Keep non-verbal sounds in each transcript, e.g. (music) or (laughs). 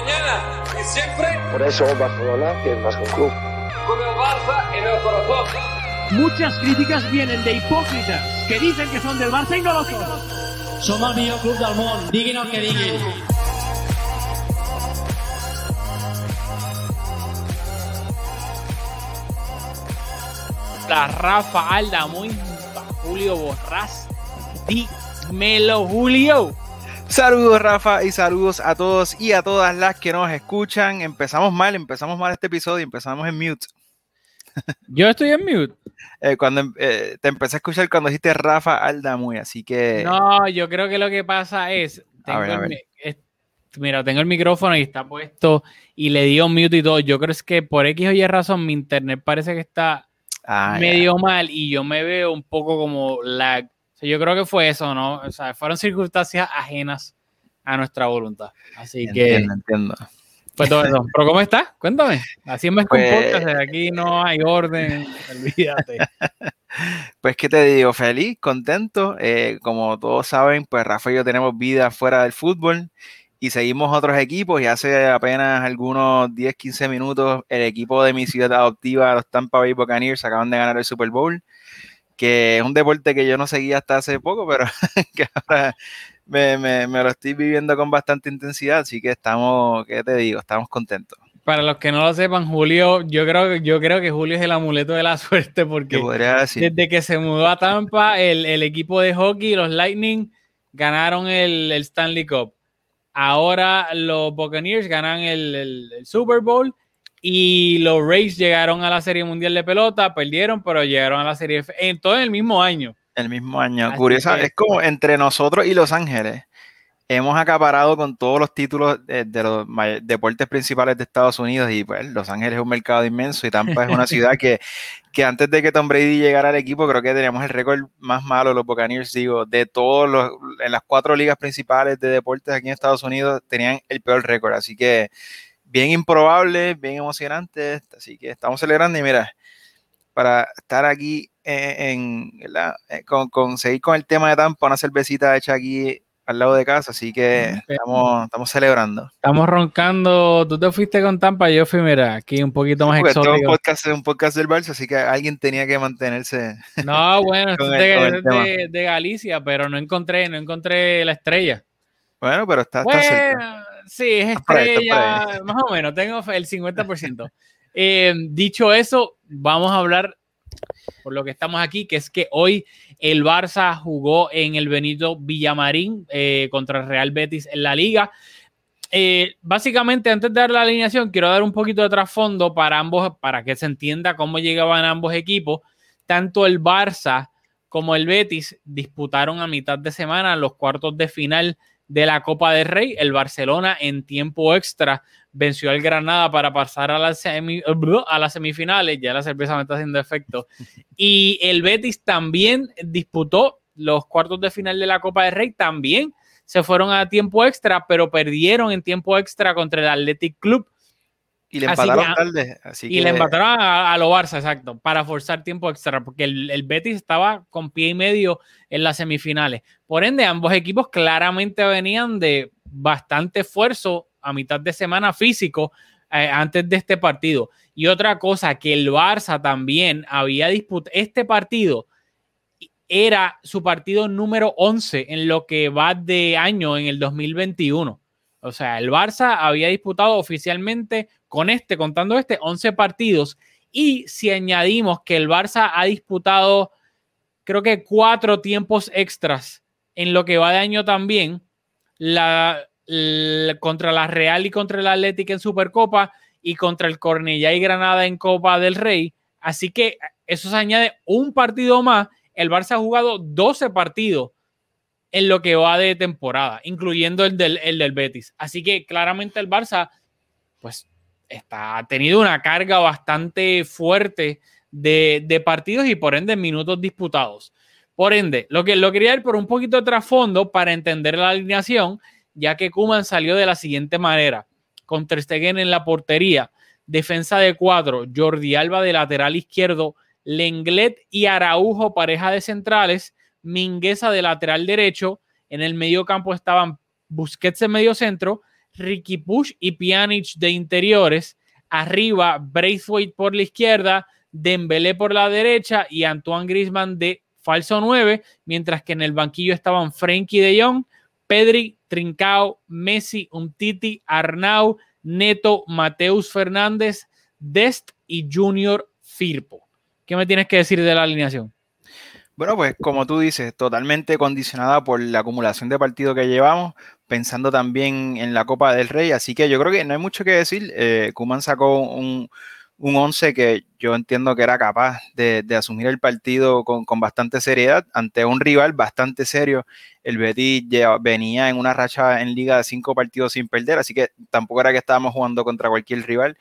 mañana y siempre Por eso Barcelona que es más que un club. con el Barça en el corazón. Muchas críticas vienen de hipócritas que dicen que son del Barça y no lo son. Som el millor club del món, diguin el que diguin. La Rafa Alda, muy Julio Borrás. Dímelo, Julio. Saludos Rafa y saludos a todos y a todas las que nos escuchan. Empezamos mal, empezamos mal este episodio, empezamos en mute. (laughs) Yo estoy en mute. Eh, cuando em- eh, te empecé a escuchar cuando dijiste Rafa Aldamuy, así que No, yo creo que lo que pasa es. tengo ver, a el ver. es- mira, tengo el micrófono y está puesto y le dio mute y todo. Yo creo es que por X o Y razón mi internet parece que está Ah, medio mal y yo me veo un poco como lag. Sea, yo creo que fue eso, ¿no? O sea, fueron circunstancias ajenas a nuestra voluntad. Así que, entiendo, entiendo. pues todo eso. Pero ¿cómo estás? Cuéntame. Así me Pues- comportas. Aquí no hay orden. Olvídate. (laughs) Pues qué te digo, feliz, contento. eh, como todos saben, pues Rafa y yo tenemos vida fuera del fútbol y seguimos otros equipos y hace apenas algunos 10, 15 minutos el equipo de mi ciudad adoptiva, los Tampa Bay Buccaneers, acaban de ganar el Super Bowl, que es un deporte que yo no seguía hasta hace poco, pero (laughs) que ahora me, me- me lo estoy viviendo con bastante intensidad, así que estamos, ¿qué te digo? Estamos contentos. Para los que no lo sepan, Julio, yo creo, que- yo creo que Julio es el amuleto de la (laughs) suerte ¿Qué porque desde que se mudó a Tampa, el, el equipo de hockey, los Lightning, ganaron el, el Stanley Cup. Ahora los Buccaneers ganan el Super Bowl y los Rays llegaron a la Serie Mundial de Pelota, perdieron, pero llegaron a la Serie F en todo el mismo año. El mismo año. Así Curioso, que- es como entre nosotros y Los Ángeles. Hemos acaparado con todos los títulos de, de los deportes principales de Estados Unidos y pues Los Ángeles es un mercado inmenso y Tampa es una (laughs) ciudad que, que antes de que Tom Brady llegara al equipo creo que teníamos el récord más malo, los Buccaneers, digo, de todos los, en las cuatro ligas principales de deportes aquí en Estados Unidos tenían el peor récord, así que bien improbable, bien emocionante, así que estamos celebrando y mira, para estar aquí en, en- ¿verdad? Eh, con, con seguir con el tema de Tampa, una cervecita hecha aquí al lado de casa, así que estamos, estamos celebrando. Estamos roncando, tú te fuiste con Tampa, yo fui, mira, aquí un poquito más es un exótico. podcast, un podcast del Barça, así que alguien tenía que mantenerse. No, bueno, (laughs) es de- de Galicia, pero no encontré, no encontré la estrella. Bueno, pero está, está cerca. Sí, es Está por ahí, está por estrella, más o menos, tengo el 50%. Eh, dicho eso, vamos a hablar por lo que estamos aquí, que es que hoy el Barça jugó en el Benito Villamarín eh, contra el Real Betis en la liga. Eh, básicamente, antes de dar la alineación, quiero dar un poquito de trasfondo para ambos, para que se entienda cómo llegaban ambos equipos. Tanto el Barça como el Betis disputaron a mitad de semana los cuartos de final de la Copa del Rey. El Barcelona en tiempo extra venció al Granada para pasar a, las semi- a las semifinales. Ya la cerveza me está haciendo efecto. Y el Betis también disputó los cuartos de final de la Copa del Rey. También se fueron a tiempo extra, pero perdieron en tiempo extra contra el Athletic Club. Y le así empataron que- tarde. Así Y que, le empataron a, a lo Barça, exacto, para forzar tiempo extra, porque el, el Betis estaba con pie y medio en las semifinales. Por ende, ambos equipos claramente venían de bastante esfuerzo a mitad de semana físico eh, antes de este partido. Y otra cosa, que el Barça también había disputado este partido. Era su partido número 11 en lo que va de año en el 2021. O sea, el Barça había disputado oficialmente con este, contando este, 11 partidos. Y si añadimos que el Barça ha disputado, creo que cuatro tiempos extras en lo que va de año también, la, contra la Real y contra el Atlético en Supercopa y contra el Cornellá y Granada en Copa del Rey. Así que eso se añade un partido más. El Barça ha jugado 12 partidos en lo que va de temporada, incluyendo el del, el del Betis. Así que claramente el Barça, pues, está, ha tenido una carga bastante fuerte de, de partidos y por ende minutos disputados. Por ende, lo que lo quería ir por un poquito de trasfondo para entender la alineación, ya que Kuman salió de la siguiente manera: con Ter Stegen en la portería, defensa de cuatro, Jordi Alba de lateral izquierdo, Lenglet y Araujo, pareja de centrales, Mingueza de lateral derecho, en el medio campo estaban Busquets en medio centro, Ricky Push y Pjanic de interiores. Arriba, Braithwaite por la izquierda, Dembélé por la derecha y Antoine Griezmann de falso 9, mientras que en el banquillo estaban Frenkie de Jong, Pedri, Trincao, Messi, Umtiti, Arnau, Neto, Mateus Fernández, Dest y Junior Firpo. ¿Qué me tienes que decir de la alineación? Bueno, pues como tú dices, totalmente condicionada por la acumulación de partidos que llevamos, pensando también en la Copa del Rey, así que yo creo que no hay mucho que decir. Eh, Kuman sacó un, un 11 que yo entiendo que era capaz de, asumir el partido con, bastante seriedad ante un rival bastante serio. El Betis venía en una racha en liga de cinco partidos sin perder, así que tampoco era que estábamos jugando contra cualquier rival.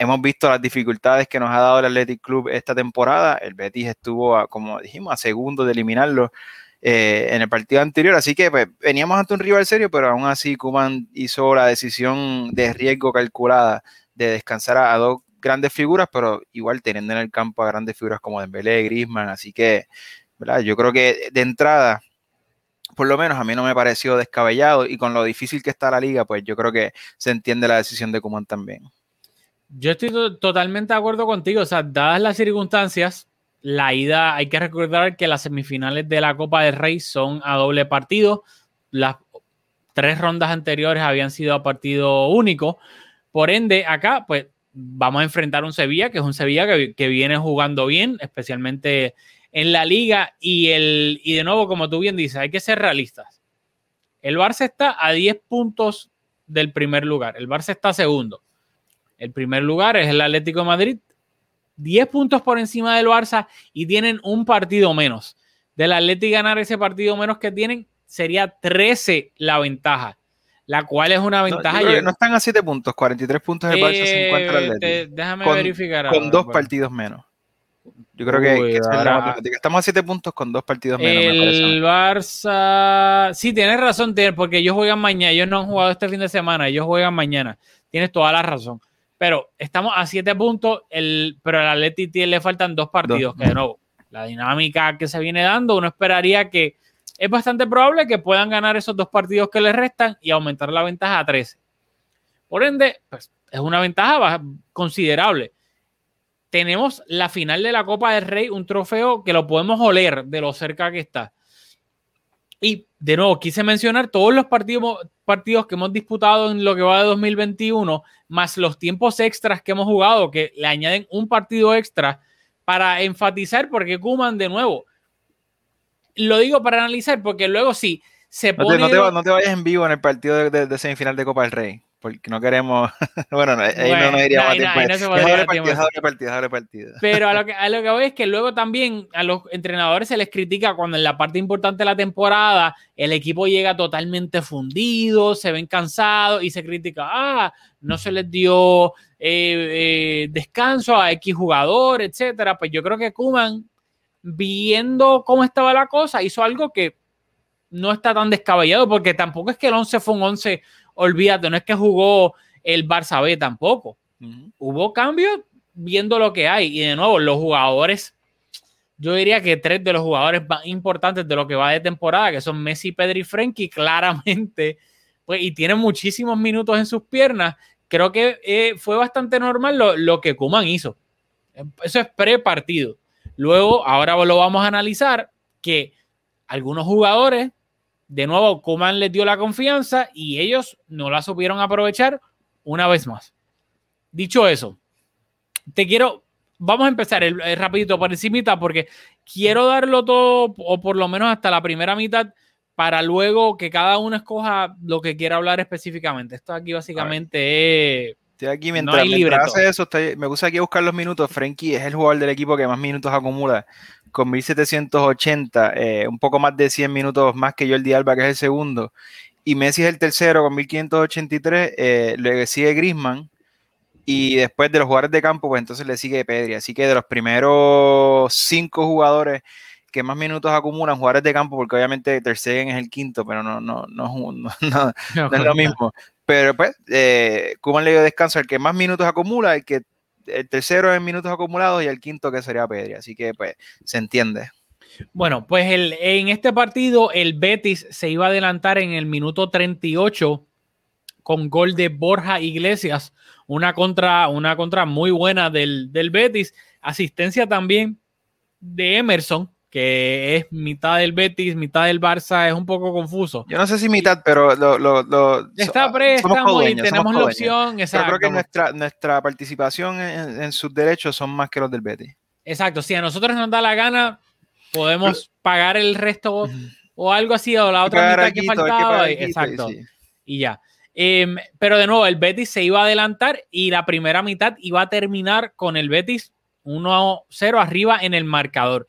Hemos visto las dificultades que nos ha dado el Athletic Club esta temporada. El Betis estuvo, como dijimos, a segundo de eliminarlo eh, en el partido anterior. Así que pues, veníamos ante un rival serio, pero aún así Kuman hizo la decisión de riesgo calculada de descansar a dos grandes figuras, pero igual teniendo en el campo a grandes figuras como Dembélé, Griezmann, así que, ¿verdad? Yo creo que de entrada, por lo menos a mí no me pareció descabellado y con lo difícil que está la liga, pues yo creo que se entiende la decisión de Kuman también. Yo estoy totalmente de acuerdo contigo, o sea, dadas las circunstancias, la ida, hay que recordar que las semifinales de la Copa del Rey son a doble partido, las tres rondas anteriores habían sido a partido único, por ende, acá, pues vamos a enfrentar un Sevilla, que es un Sevilla que, viene jugando bien, especialmente en la liga. Y, el, y de nuevo, como tú bien dices, hay que ser realistas. El Barça está a 10 puntos del primer lugar. El Barça está segundo. El primer lugar es el Atlético de Madrid. 10 puntos por encima del Barça y tienen un partido menos. Del Atlético ganar ese partido menos que tienen sería 13 la ventaja la cual es una ventaja. No, no están a 7 puntos, 43 puntos el Barça, 50 el eh, Atlético. Déjame verificar. Con dos pues. partidos menos. Yo creo que, estamos a 7 puntos con dos partidos menos. El Barça. Sí, tienes razón, porque ellos juegan mañana. Ellos no han jugado este fin de semana. Ellos juegan mañana. Tienes toda la razón. Pero estamos a 7 puntos. El, pero al Atlético le faltan dos partidos. Que de nuevo, la dinámica que se viene dando, uno esperaría que es bastante probable que puedan ganar esos dos partidos que les restan y aumentar la ventaja a 13. Por ende, pues, es una ventaja considerable. Tenemos la final de la Copa del Rey, un trofeo que lo podemos oler de lo cerca que está. Y de nuevo, quise mencionar todos los partidos, partidos que hemos disputado en lo que va de 2021, más los tiempos extras que hemos jugado, que le añaden un partido extra para enfatizar, porque Kuman, de nuevo, lo digo para analizar porque luego sí se pone... No te, vayas en vivo en el partido de, semifinal de Copa del Rey, porque no queremos... (laughs) bueno, ahí no nos iríamos a tiempo. Pero a lo, (laughs) que, a lo que voy es que luego también a los entrenadores se les critica cuando en la parte importante de la temporada el equipo llega totalmente fundido, se ven cansados y se critica, ah, no se les dio eh, eh, descanso a X jugador, etcétera. Pues yo creo que Kuman viendo cómo estaba la cosa, hizo algo que no está tan descabellado, porque tampoco es que el 11 fue un 11, olvídate, no es que jugó el Barça B tampoco. Hubo cambios viendo lo que hay. Y de nuevo, los jugadores, yo diría que tres de los jugadores más importantes de lo que va de temporada, que son Messi, Pedri y Frenkie, claramente, pues, y tienen muchísimos minutos en sus piernas. Creo que eh, fue bastante normal lo, lo que Kuman hizo. Eso es pre-partido. Luego, ahora lo vamos a analizar, que algunos jugadores, de nuevo, Kuman les dio la confianza y ellos no la supieron aprovechar una vez más. Dicho eso, te quiero, vamos a empezar el, rapidito por encimita porque quiero darlo todo, o por lo menos hasta la primera mitad, para luego que cada uno escoja lo que quiera hablar específicamente. Esto aquí básicamente es Estoy aquí mientras, hace eso, me gusta aquí buscar los minutos. Frenkie es el jugador del equipo que más minutos acumula con 1780, eh, un poco más de 100 minutos más que Jordi Alba, que es el segundo. Y Messi es el tercero con 1583, eh, le sigue Grisman. Y después de los jugadores de campo, pues entonces le sigue Pedri. Así que de los primeros cinco jugadores que más minutos acumulan jugadores de campo, porque obviamente Ter Stegen es el quinto, pero no, no, no, (laughs) no, no es lo mismo. Pero pues, eh, Kuman le dio descanso al que más minutos acumula, el que el tercero en minutos acumulados y el quinto que sería Pedri. Así que pues se entiende. Bueno, pues el, en este partido el Betis se iba a adelantar en el minuto 38 con gol de Borja Iglesias, una contra, una contra muy buena del, del Betis, asistencia también de Emerson, que es mitad del Betis, mitad del Barça, es un poco confuso. Yo no sé si mitad, pero lo, lo, lo está préstamo y tenemos la opción. Pero Exacto. creo que nuestra, nuestra participación en, en sus derechos son más que los del Betis. Exacto, si a nosotros nos da la gana, podemos pagar el resto o algo así, o la otra mitad que faltaba. y- Exacto, sí. y ya. Em, pero de nuevo, el Betis se iba a adelantar y la primera mitad iba a terminar con el Betis 1-0 arriba en el marcador.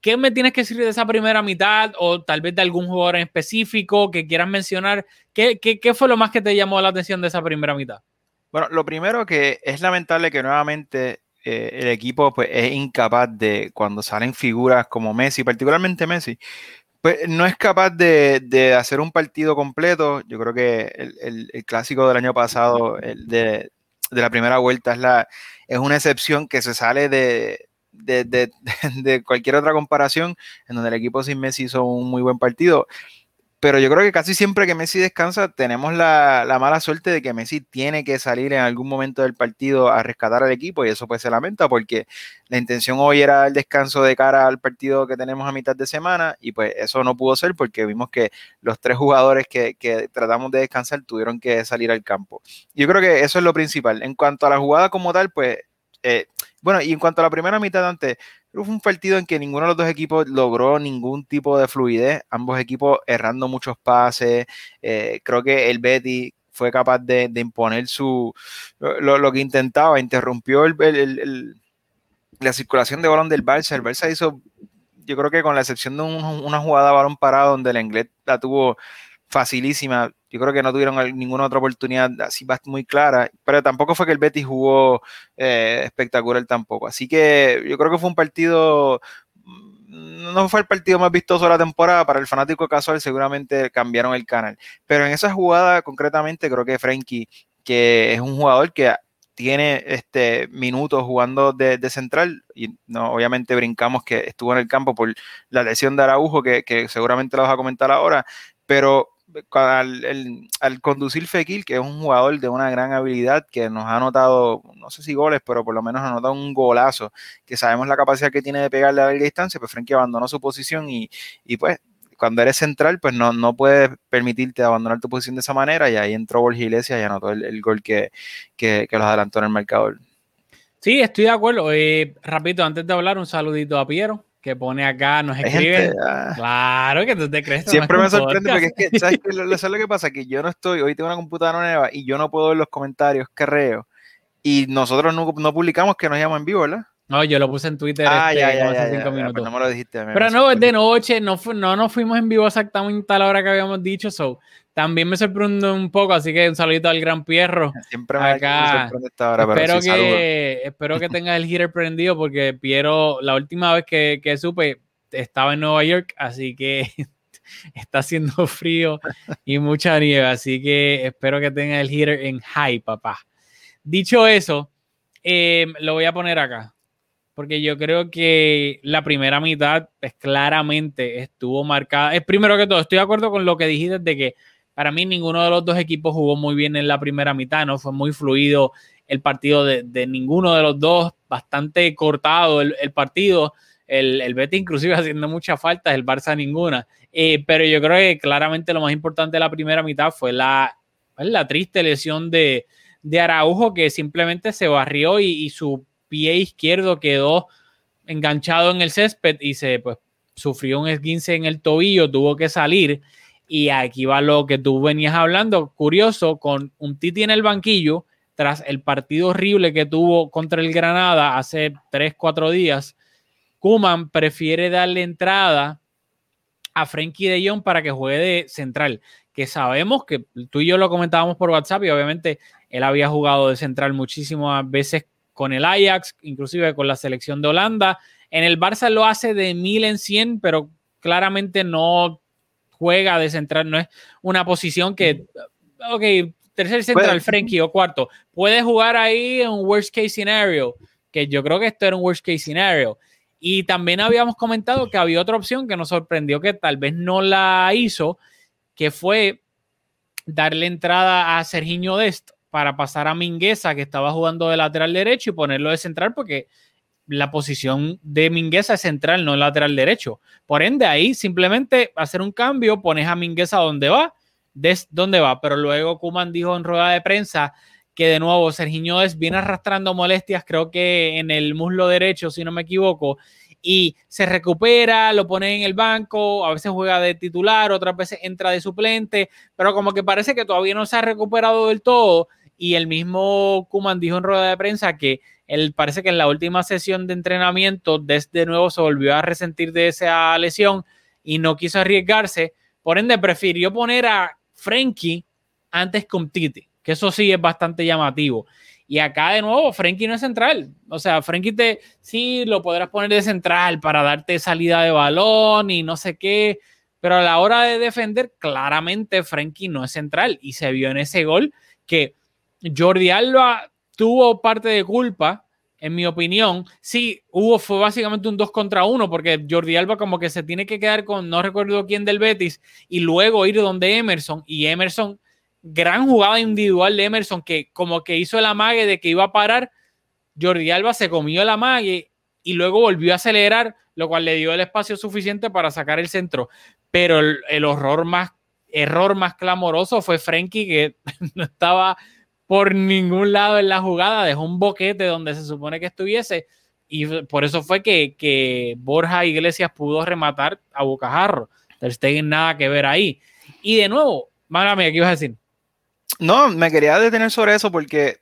¿Qué me tienes que decir de esa primera mitad o tal vez de algún jugador en específico que quieras mencionar? ¿Qué, fue lo más que te llamó la atención de esa primera mitad? Bueno, lo primero que es lamentable que nuevamente eh, el equipo pues, es incapaz de, cuando salen figuras como Messi, particularmente Messi, pues no es capaz de, de hacer un partido completo. Yo creo que el, el- el clásico del año pasado, el de, de la primera vuelta, es, la, es una excepción que se sale de, de, de- (laughs) de cualquier otra comparación, en donde el equipo sin Messi hizo un muy buen partido. Pero yo creo que casi siempre que Messi descansa, tenemos la, la mala suerte de que Messi tiene que salir en algún momento del partido a rescatar al equipo y eso pues se lamenta porque la intención hoy era el descanso de cara al partido que tenemos a mitad de semana y pues eso no pudo ser porque vimos que los tres jugadores que, que tratamos de descansar tuvieron que salir al campo. Yo creo que eso es lo principal. En cuanto a la jugada como tal, pues, eh, bueno, y en cuanto a la primera mitad antes, fue un partido en que ninguno de los dos equipos logró ningún tipo de fluidez, ambos equipos errando muchos pases. eh, creo que el Betty fue capaz de, imponer su lo, lo que intentaba, interrumpió el- la circulación de balón del Barça. El Barça hizo, yo creo que con la excepción de un- una jugada balón parado donde el inglés la tuvo facilísima, yo creo que no tuvieron ninguna otra oportunidad así muy clara, pero tampoco fue que el Betis jugó eh, espectacular tampoco. Así que yo creo que fue un partido, mm, no fue el partido más vistoso de la temporada, para el fanático casual seguramente cambiaron el canal, pero en esa jugada concretamente creo que Frenkie, que es un jugador que tiene este minutos jugando de, de central y no obviamente brincamos que estuvo en el campo por la lesión de Araujo que, que seguramente la vas a comentar ahora pero al, conducir Fekir, que es un jugador de una gran habilidad, que nos ha anotado, no sé si goles, pero por lo menos ha anotado un golazo, que sabemos la capacidad que tiene de pegarle a larga distancia, pues Frenkie abandonó su posición y, y pues cuando eres central, pues no, no puedes permitirte abandonar tu posición de esa manera y ahí entró Borja Iglesias y anotó el, el gol que, que, que adelantó en el marcador. Sí, estoy de acuerdo. Eh, antes de hablar, un saludito a Piero, que pone acá, nos Hay escribe. gente, ah, Claro que tú te crees. no Siempre me sorprende podcast. porque es que, ¿sabes qué? (laughs) Lo, lo- ¿sabes lo que pasa? Que yo no estoy, hoy tengo una computadora nueva y yo no puedo ver los comentarios que reo. Y nosotros no, no publicamos que nos llaman en vivo, ¿verdad? No, yo lo puse en Twitter Ah, este, ya, ya, hace ya, cinco minutos. pues no me lo dijiste. a mí, Pero me no, es de noche, no, fu- no nos fuimos en vivo exactamente a la hora que habíamos dicho, so también me sorprende un poco, así que un saludito al gran Pierro. Siempre me, acá. me sorprende esta hora, pero espero, sí, saludos. que, espero que tengas el heater prendido porque Piero, la última vez que, que supe, estaba en Nueva York, así que (laughs) está haciendo frío y mucha nieve, así que espero que tengas el heater en high, papá. Dicho eso, eh, lo voy a poner acá, porque yo creo que la primera mitad, pues claramente estuvo marcada. Es primero que todo, estoy de acuerdo con lo que dijiste de que para mí ninguno de los dos equipos jugó muy bien en la primera mitad, no fue muy fluido el partido de, ninguno de los dos, bastante cortado el, partido. El, el Betis inclusive (laughs) haciendo muchas faltas, el Barça ninguna. Eh, pero yo creo que claramente lo más importante de la primera mitad fue la, pues, la triste lesión de, de Araujo que simplemente se barrió y su pie izquierdo quedó enganchado en el césped y se pues sufrió un esguince en el tobillo, tuvo que salir. Y aquí va lo que tú venías hablando, curioso, con un Titi en el banquillo tras el partido horrible que tuvo contra el Granada hace 3, 4 días, Kuman prefiere darle entrada a Frenkie de Jong para que juegue de central, que sabemos que tú y yo lo comentábamos por WhatsApp y obviamente él había jugado de central muchísimas veces con el Ajax, inclusive con la selección de Holanda. En el Barça lo hace de mil en cien, pero claramente no juega de central, no es una posición que, ok, tercer central, Frenkie o cuarto, puede jugar ahí en un worst case scenario, que yo creo que esto era un worst case scenario. Y también habíamos comentado que había otra opción que nos sorprendió que tal vez no la hizo, que fue darle entrada a Serginho Dest para pasar a Mingueza, que estaba jugando de lateral derecho, y ponerlo de central, porque la posición de Mingueza es central, no lateral derecho. Por ende, ahí simplemente hacer un cambio, pones a Mingueza donde va, Des donde va, pero luego Kuman dijo en rueda de prensa que de nuevo Serginho Des viene arrastrando molestias, creo que en el muslo derecho, si no me equivoco, y se recupera, lo pone en el banco, a veces juega de titular, otras veces entra de suplente, pero como que parece que todavía no se ha recuperado del todo. Y el mismo Kuman dijo en rueda de prensa que él parece que en la última sesión de entrenamiento, desde nuevo se volvió a resentir de esa lesión y no quiso arriesgarse. Por ende, prefirió poner a Frenkie antes con Titi, que eso sí es bastante llamativo. Y acá de nuevo, Frenkie no es central. O sea, Frenkie te sí lo podrás poner de central para darte salida de balón y no sé qué. Pero a la hora de defender, claramente Frenkie no es central. Y se vio en ese gol que Jordi Alba tuvo parte de culpa, en mi opinión. Sí, hubo, fue básicamente un 2 contra 1, porque Jordi Alba como que se tiene que quedar con no recuerdo quién del Betis y luego ir donde Emerson. Y Emerson gran jugada individual de Emerson que como que hizo el amague de que iba a parar. Jordi Alba se comió el amague y luego volvió a acelerar, lo cual le dio el espacio suficiente para sacar el centro. Pero el, más, error más clamoroso fue Frenkie, que (laughs) no estaba por ningún lado en la jugada, dejó un boquete donde se supone que estuviese. Y por eso fue que, que Borja Iglesias pudo rematar a Bocajarro. Ter Stegen nada que ver ahí. Y de nuevo, mami, ¿qué ibas a decir? No, me quería detener sobre eso porque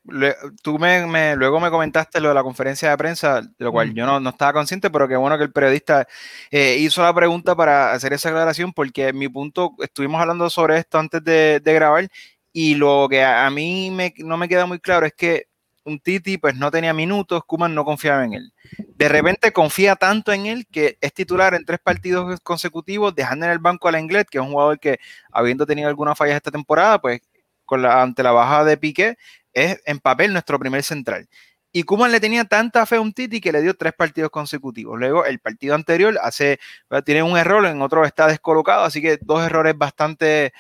tú me, luego me comentaste lo de la conferencia de prensa, de lo cual yo no, estaba consciente, pero qué bueno que el periodista eh, hizo la pregunta para hacer esa aclaración, porque mi punto, estuvimos hablando sobre esto antes de, grabar y lo que a, mí no me queda muy claro es que un Titi pues no tenía minutos, Kuman no confiaba en él. De repente confía tanto en él que es titular en tres partidos consecutivos, dejando en el banco a la Inglés, que es un jugador que habiendo tenido algunas fallas esta temporada, pues ante la baja de Piqué, es en papel nuestro primer central. Y Kuman le tenía tanta fe a un Titi que le dio tres partidos consecutivos. Luego, el partido anterior hace, tiene un error, en otro está descolocado, así que dos errores bastante,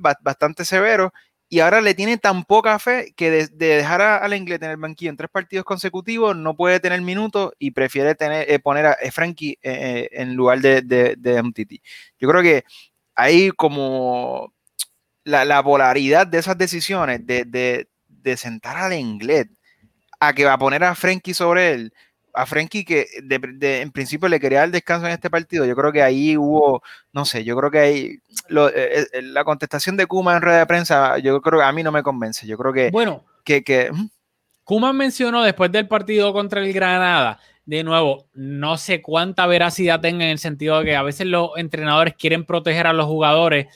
bastante severos. Y ahora le tiene tan poca fe que de, dejar al inglés en el banquillo en tres partidos consecutivos no puede tener minutos y prefiere tener, eh, poner a Frankie eh, eh, en lugar de, de, de Titi. Yo creo que hay como la, polaridad de esas decisiones de, sentar al inglés a que va a poner a Frenkie sobre él, a Frenkie que en principio le quería dar descanso en este partido, yo creo que ahí hubo, no sé, yo creo que ahí eh, eh, la contestación de Kuma en rueda de prensa, yo creo que a mí no me convence, yo creo que... Bueno, que, que Kuma mencionó después del partido contra el Granada, de nuevo, no sé cuánta veracidad tenga en el sentido de que a veces los entrenadores quieren proteger a los jugadores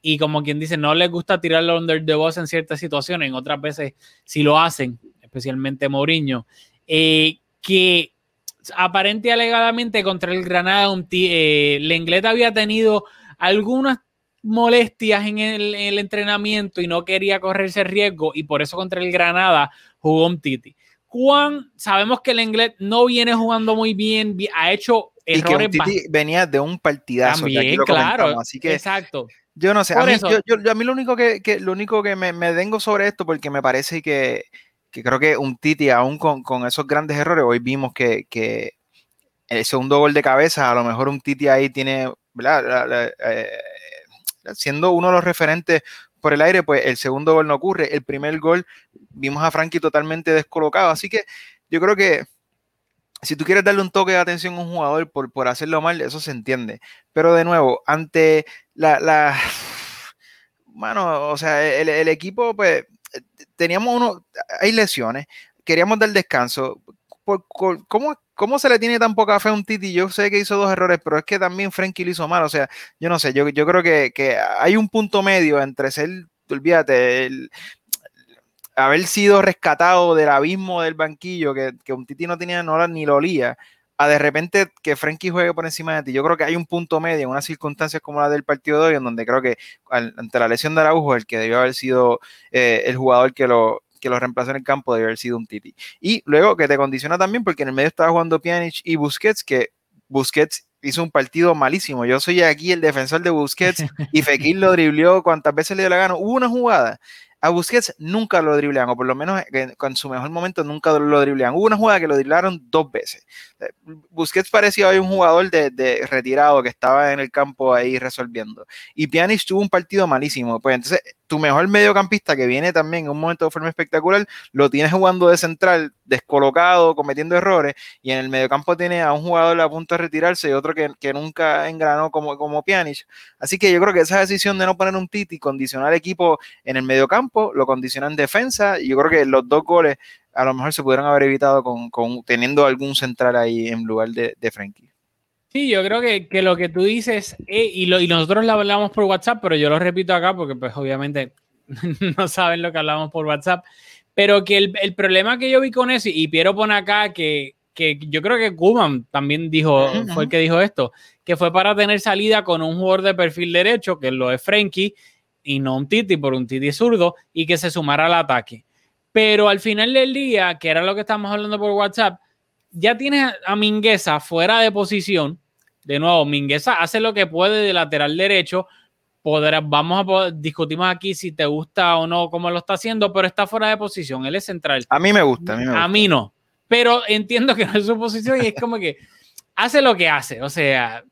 y como quien dice, no les gusta tirarlo under the bus en ciertas situaciones, en otras veces sí lo hacen, especialmente Mourinho, eh, que aparente y alegadamente contra el Granada, un eh, Lenglet había tenido algunas molestias en el, entrenamiento y no quería correrse riesgo y por eso contra el Granada jugó un Titi. Juan, sabemos que el inglés no viene jugando muy bien, ha hecho errores. Y que Titi venía de un partidazo. También, claro. Así que exacto. Yo no sé, a mí, yo, a mí, lo único que, lo único que me, me tengo sobre esto, porque me parece que, creo que un Titi, aún con, esos grandes errores, hoy vimos que, que, el segundo gol de cabeza, a lo mejor un Titi ahí tiene, ¿verdad? Eh, siendo uno de los referentes por el aire, pues el segundo gol no ocurre. El primer gol vimos a Frankie totalmente descolocado. Así que yo creo que si tú quieres darle un toque de atención a un jugador por, por hacerlo mal, eso se entiende. Pero de nuevo, ante la, la (sighs) bueno, o sea, el, equipo, pues, teníamos uno, hay lesiones, queríamos dar descanso. ¿Cómo, ¿Cómo se le tiene tan poca fe a un Titi? Yo sé que hizo dos errores, pero es que también Frankie lo hizo mal. O sea, yo no sé, yo, yo creo que, que hay un punto medio entre ser, olvídate, el, haber sido rescatado del abismo del banquillo, que, que un Titi no tenía no, ni lo olía, a de repente que Frankie juegue por encima de ti. Yo creo que hay un punto medio en unas circunstancias como la del partido de hoy, en donde creo que ante la lesión de Araujo, el que debió haber sido eh, el jugador que lo, que lo reemplazó en el campo debió haber sido un Titi. Y luego que te condiciona también, porque en el medio estaba jugando Pjanic y Busquets, que Busquets hizo un partido malísimo. Yo soy aquí el defensor de Busquets y Fekir lo (laughs) dribleó cuantas veces le dio la gana. Hubo una jugada a Busquets nunca lo driblean, o por lo menos con su mejor momento nunca lo driblean. Hubo una jugada que lo driblaron dos veces. Eh, Busquets parecía hoy un jugador de, retirado que estaba en el campo ahí resolviendo. Y Pjanic tuvo un partido malísimo. Pues entonces, tu mejor mediocampista que viene también en un momento de forma espectacular, lo tienes jugando de central, descolocado, cometiendo errores, y en el mediocampo tiene a un jugador a punto de retirarse y otro que, nunca engranó como, como Pjanic. Así que yo creo que esa decisión de no poner un Titi, condicionar el equipo en el mediocampo, lo condiciona en defensa, y yo creo que los dos goles a lo mejor se pudieron haber evitado con, teniendo algún central ahí en lugar de, de Frankie. Sí, yo creo que, lo que tú dices, eh, y, lo, y nosotros lo hablamos por WhatsApp, pero yo lo repito acá porque pues obviamente (laughs) no saben lo que hablamos por WhatsApp, pero que el, problema que yo vi con eso, y Piero pone acá que, yo creo que Kuman también dijo, fue el que dijo esto, que fue para tener salida con un jugador de perfil derecho, que lo es Frenkie, y no un Titi por un Titi zurdo, y que se sumara al ataque. Pero al final del día, que era lo que estamos hablando por WhatsApp, ya tienes a Mingueza fuera de posición. De nuevo, Mingueza hace lo que puede de lateral derecho. Podrás, vamos a poder, discutimos aquí si te gusta o no cómo lo está haciendo, pero está fuera de posición. Él es central. A mí me gusta. A mí, me gusta. A mí no. Pero entiendo que no es su posición y es como que hace lo que hace. O sea,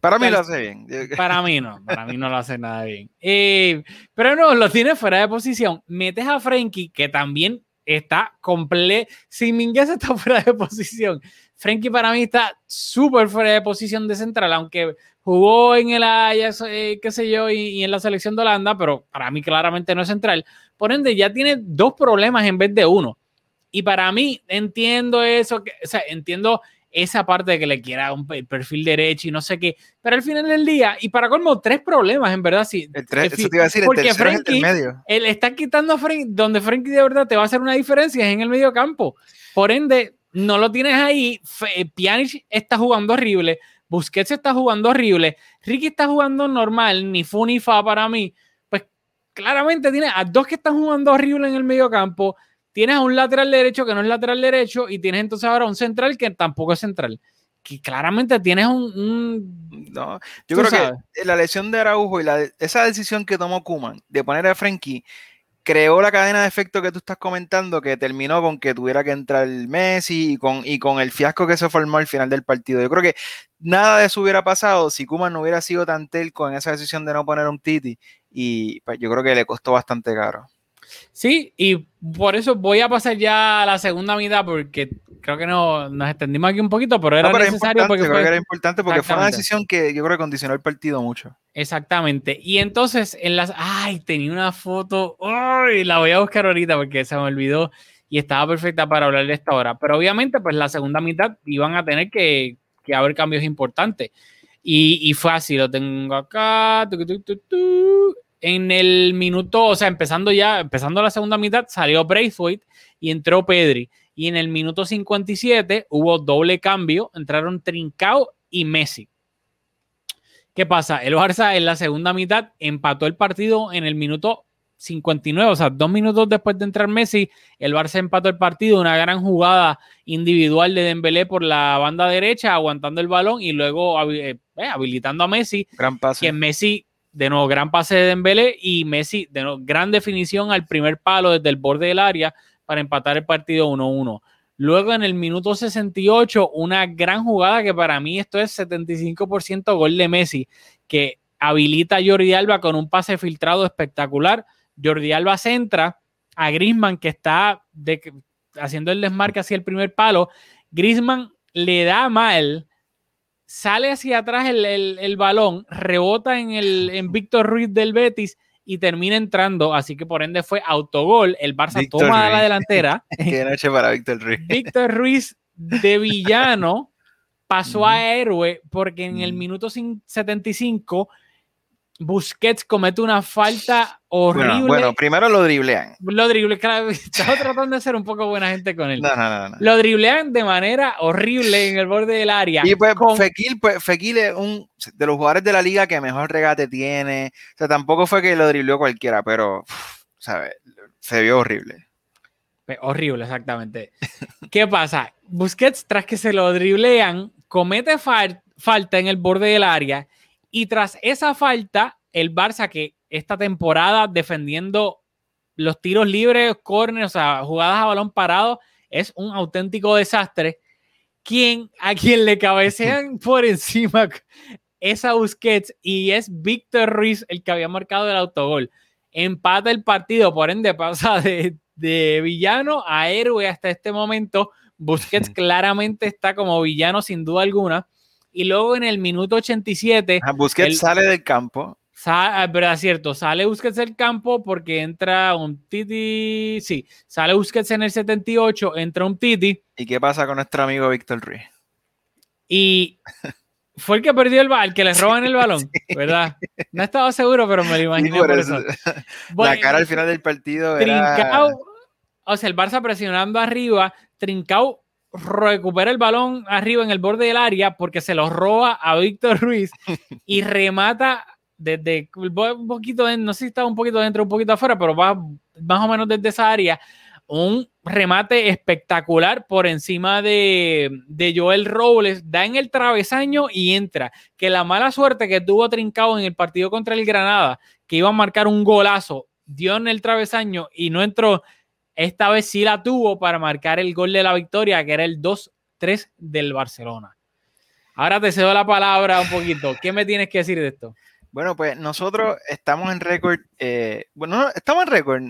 para mí lo hace bien. Para mí no, para mí no lo hace nada bien. Eh, pero no, lo tiene fuera de posición. Metes a Frankie, que también está completo. Si Minguez está (laughs) fuera de posición, Frankie para mí está súper fuera de posición de central, aunque jugó en el Ajax, eh, qué sé yo, y, en la selección de Holanda, pero para mí claramente no es central. Por ende, ya tiene dos problemas en vez de uno. Y para mí, entiendo eso, que, o sea, entiendo esa parte de que le quiera un perfil derecho y no sé qué. Pero al final del día, y para colmo, tres problemas, en verdad. Sí, el tres, eso te iba a decir, porque el Frankie, medio. Él está quitando a Frankie, donde Frankie de verdad te va a hacer una diferencia es en el medio campo. Por ende, no lo tienes ahí. Pjanic está jugando horrible. Busquets está jugando horrible. Ricky está jugando normal, ni fu ni fa para mí. Pues claramente tiene a dos que están jugando horrible en el medio campo tienes a un lateral derecho que no es lateral derecho y tienes entonces ahora un central que tampoco es central. Que claramente tienes un. no, yo creo que la lesión de Araujo y la, esa decisión que tomó Kuman de poner a Frenkie creó la cadena de efecto que tú estás comentando que terminó con que tuviera que entrar el Messi y con, y con el fiasco que se formó al final del partido. Yo creo que nada de eso hubiera pasado si Kuman no hubiera sido tan telco en esa decisión de no poner un Titi y pues, yo creo que le costó bastante caro. Sí, y por eso voy a pasar ya a la segunda mitad porque creo que no, nos extendimos aquí un poquito, pero era necesario porque fue, era importante porque fue una decisión que yo creo que condicionó el partido mucho. Exactamente. Y entonces en las ay, tenía una foto, ay, la voy a buscar ahorita porque se me olvidó y estaba perfecta para hablar de esta hora, pero obviamente pues la segunda mitad iban a tener que, que haber cambios importantes. Y, y, fue así, lo tengo acá. En el minuto, o sea, empezando ya, empezando la segunda mitad, salió Braithwaite y entró Pedri. Y en el minuto 57 hubo doble cambio, entraron Trincao y Messi. ¿Qué pasa? El Barça en la segunda mitad empató el partido en el minuto 59, o sea, dos minutos después de entrar Messi, el Barça empató el partido, una gran jugada individual de Dembélé por la banda derecha, aguantando el balón y luego eh, eh, habilitando a Messi. Gran pase. Que Messi de nuevo, gran pase de Dembélé y Messi, de nuevo, gran definición al primer palo desde el borde del área para empatar el partido 1-1. Luego en el minuto 68, una gran jugada que para mí esto es 75% gol de Messi, que habilita a Jordi Alba con un pase filtrado espectacular. Jordi Alba centra a Grisman que está haciendo el desmarque hacia el primer palo. Grisman le da mal sale hacia atrás el, balón, rebota en, el, en Víctor Ruiz del Betis y termina entrando, así que por ende fue autogol. El Barça toma la delantera. (laughs) Qué noche para Víctor Ruiz. Víctor Ruiz de villano (laughs) pasó a héroe porque en el minuto 75 Busquets comete una falta horrible. Bueno, primero lo driblean. Lo driblean, claro, (laughs) estaba tratando de ser un poco buena gente con él. No, no, no, Lo driblean de manera horrible en el borde del área. Y pues, Fekir, pues Fekir es un de los jugadores de la liga que mejor regate tiene. O sea, tampoco fue que lo dribleó cualquiera, pero, ¿sabes? Se vio horrible. Horrible, exactamente. (laughs) ¿Qué pasa? Busquets, tras que se lo driblean, comete falta en el borde del área y tras esa falta, el Barça que esta temporada defendiendo los tiros libres, corners, o sea, jugadas a balón parado, es un auténtico desastre. Quien, a quien le cabecean (laughs) por encima es a Busquets y es Víctor Ruiz el que había marcado el autogol. Empata el partido, por ende pasa de, de villano a héroe hasta este momento. Busquets (laughs) claramente está como villano sin duda alguna. Y luego en el minuto 87... Busquets el, sale del campo. Sale, verdad, cierto, sale Busquets del campo porque entra un Titi, sí, sale Busquets en el 78, entra un Titi. ¿Y qué pasa con nuestro amigo Víctor Ruiz? Y (laughs) fue el que perdió el balón, el que le roban el balón, ¿verdad? No estaba seguro, pero me lo (laughs) imaginé por, eso. (laughs) la cara al final del partido Trincao, o sea, el Barça presionando arriba, Trincao recupera el balón arriba en el borde del área porque se lo roba a Víctor Ruiz (laughs) y remata desde un poquito, no sé si está un poquito dentro, un poquito afuera, pero va más o menos desde esa área. Un remate espectacular por encima de, de Joel Robles, da en el travesaño y entra. Que la mala suerte que tuvo Trincado en el partido contra el Granada, que iba a marcar un golazo, dio en el travesaño y no entró. Esta vez sí la tuvo para marcar el gol de la victoria, que era el 2-3 del Barcelona. Ahora te cedo la palabra un poquito. ¿Qué me tienes que decir de esto? Bueno, pues nosotros estamos en récord, eh, bueno, estamos en récord,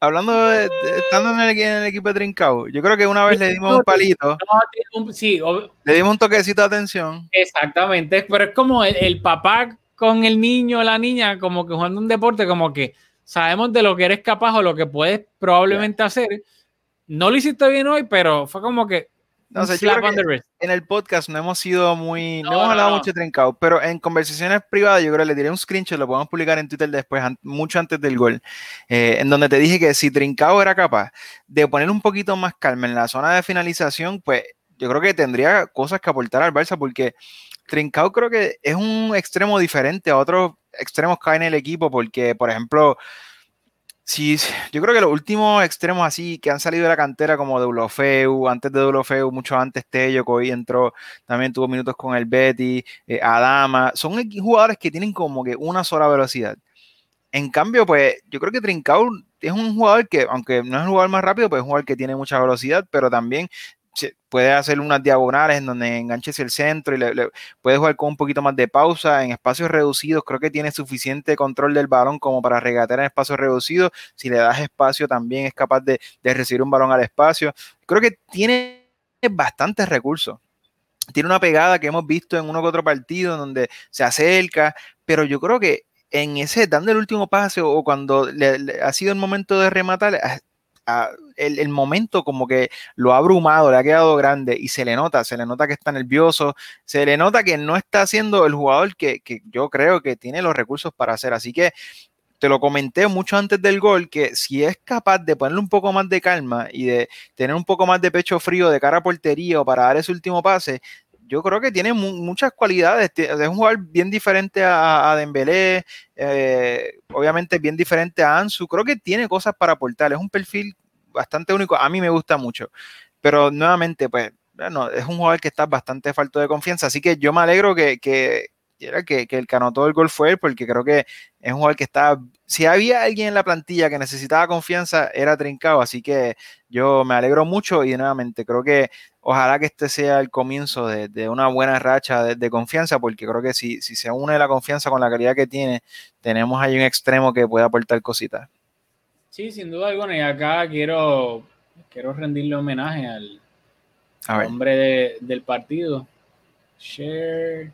hablando de, estando en el, equipo de Trincao, yo creo que una vez le dimos un palito, sí, le dimos un toquecito de atención. Exactamente, pero es como el, papá con el niño o la niña, como que jugando un deporte, como que sabemos de lo que eres capaz o lo que puedes probablemente hacer. No lo hiciste bien hoy, pero fue como que no sé, en el podcast no hemos sido muy, no, hemos hablado mucho de Trincao, pero en conversaciones privadas yo creo que le diré un screenshot, lo podemos publicar en Twitter después, mucho antes del gol, eh, en donde te dije que si Trincao era capaz de poner un poquito más calma en la zona de finalización, pues yo creo que tendría cosas que aportar al Barça, porque Trincao creo que es un extremo diferente a otros extremos hay en el equipo, porque por ejemplo Sí, yo creo que los últimos extremos así que han salido de la cantera, como de Ulofeu, antes de Ulofeu, mucho antes Tello, que hoy entró, también tuvo minutos con el Betty, eh, Adama, son jugadores que tienen como que una sola velocidad. En cambio, pues yo creo que Trincao es un jugador que, aunque no es el jugador más rápido, pues es un jugador que tiene mucha velocidad, pero también puede hacer unas diagonales en donde enganches el centro y le, puede jugar con un poquito más de pausa en espacios reducidos. Creo que tiene suficiente control del balón como para regatear en espacios reducidos. Si le das espacio, también es capaz de, recibir un balón al espacio. Creo que tiene bastantes recursos. Tiene una pegada que hemos visto en uno que otro partido en donde se acerca, pero yo creo que en ese dando el último pase o cuando ha sido el momento de rematar, el, momento como que lo ha abrumado, le ha quedado grande y se le nota, se le nota que está nervioso, se le nota que no está siendo el jugador que, yo creo que tiene los recursos para hacer. Así que te lo comenté mucho antes del gol, que si es capaz de ponerle un poco más de calma y de tener un poco más de pecho frío de cara a portería o para dar ese último pase, yo creo que tiene muchas cualidades. Es un jugador bien diferente a, a Dembélé, eh, obviamente bien diferente a Ansu. Creo que tiene cosas para aportar. Es un perfil bastante único. A mí me gusta mucho. Pero nuevamente, pues, bueno, es un jugador que está bastante falto de confianza. Así que yo me alegro que, que, que, el que anotó el gol fue él, porque creo que es un jugador que está. Si había alguien en la plantilla que necesitaba confianza, era Trincado. Así que yo me alegro mucho y nuevamente creo que ojalá que este sea el comienzo de, una buena racha de, confianza, porque creo que si, si se une la confianza con la calidad que tiene, tenemos ahí un extremo que puede aportar cositas. Sí, sin duda alguna, y acá quiero, quiero rendirle homenaje al, hombre del partido. Share.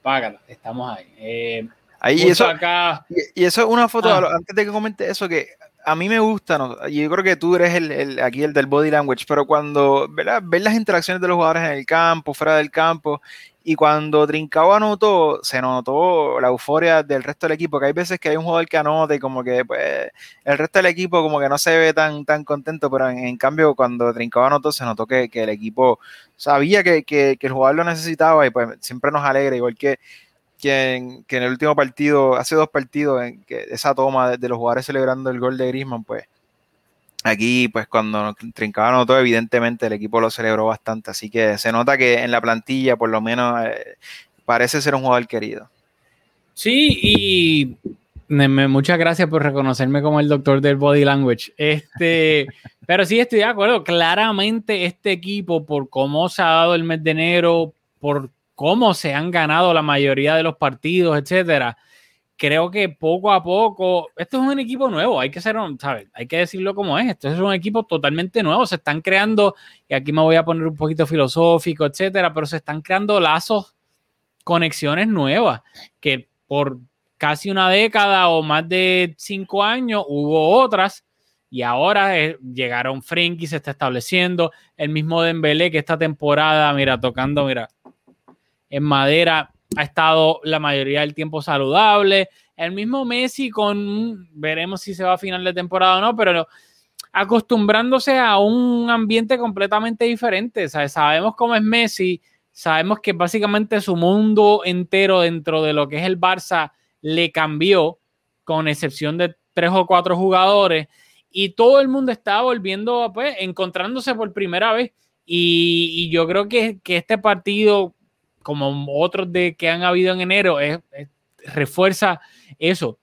Págala, estamos ahí. Eh, ahí eso, acá, y, eso es una foto, ah. antes de que comente eso, que a mí me gusta, ¿no? yo creo que tú eres el, aquí el del body language, pero cuando ¿verdad? ves las interacciones de los jugadores en el campo, fuera del campo, y cuando Trincao anotó, se notó la euforia del resto del equipo, que hay veces que hay un jugador que anota y como que pues, el resto del equipo como que no se ve tan, tan contento, pero en, cambio cuando Trincao anotó se notó que, el equipo sabía que, que, el jugador lo necesitaba y pues siempre nos alegra, igual que que en, el último partido, hace dos partidos, en que esa toma de, los jugadores celebrando el gol de Griezmann, pues Aquí, pues cuando Trincado todo evidentemente el equipo lo celebró bastante, así que se nota que en la plantilla, por lo menos, eh, parece ser un jugador querido. Sí, y muchas gracias por reconocerme como el doctor del body language. Este, (laughs) pero sí estoy de acuerdo. Claramente este equipo, por cómo se ha dado el mes de enero, por cómo se han ganado la mayoría de los partidos, etcétera, creo que poco a poco, esto es un equipo nuevo, hay que ser, ¿sabes? Hay que decirlo como es, esto es un equipo totalmente nuevo, se están creando, y aquí me voy a poner un poquito filosófico, etcétera, pero se están creando lazos, conexiones nuevas, que por casi una década o más de cinco años hubo otras, y ahora eh, llegaron Frenkie, se está estableciendo, el mismo Dembélé que esta temporada, mira, tocando, mira, en madera, ha estado la mayoría del tiempo saludable. El mismo Messi con, veremos si se va a final de temporada o no, pero acostumbrándose a un ambiente completamente diferente. Sabemos cómo es Messi, sabemos que básicamente su mundo entero dentro de lo que es el Barça le cambió, con excepción de tres o cuatro jugadores, y todo el mundo está volviendo, pues, encontrándose por primera vez. Y, yo creo que, que este partido como otros de que han habido en enero, es, refuerza eso.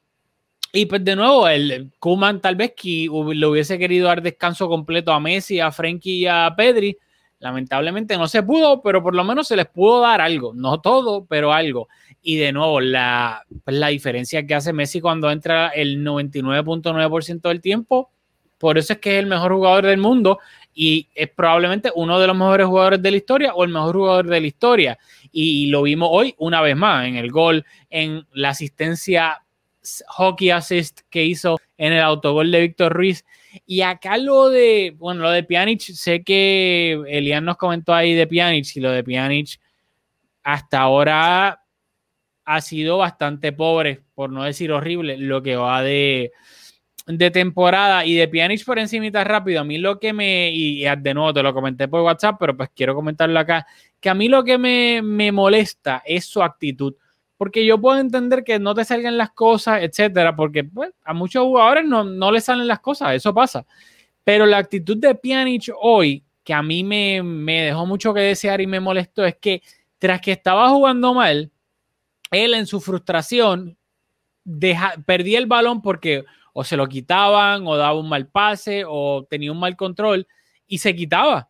Y pues de nuevo, el Kuman tal vez que le hubiese querido dar descanso completo a Messi, a Frenkie y a Pedri. Lamentablemente no se pudo, pero por lo menos se les pudo dar algo. No todo, pero algo. Y de nuevo, la, pues la diferencia que hace Messi cuando entra el 99.9% del tiempo, por eso es que es el mejor jugador del mundo y es probablemente uno de los mejores jugadores de la historia o el mejor jugador de la historia y lo vimos hoy una vez más en el gol, en la asistencia hockey assist que hizo en el autogol de Víctor Ruiz. Y acá lo de, bueno, lo de Pjanic, sé que Elian nos comentó ahí de Pjanic y lo de Pjanic hasta ahora ha sido bastante pobre, por no decir horrible, lo que va de, de temporada y de Pjanic por encima rápido. A mí lo que me, y de nuevo te lo comenté por WhatsApp, pero pues quiero comentarlo acá que a mí lo que me, molesta es su actitud. Porque yo puedo entender que no te salgan las cosas, etcétera, porque pues, a muchos jugadores no, no les salen las cosas, eso pasa. Pero la actitud de Pjanic hoy, que a mí me, dejó mucho que desear y me molestó, es que tras que estaba jugando mal, él en su frustración deja, perdía el balón porque o se lo quitaban, o daba un mal pase, o tenía un mal control, y se quitaba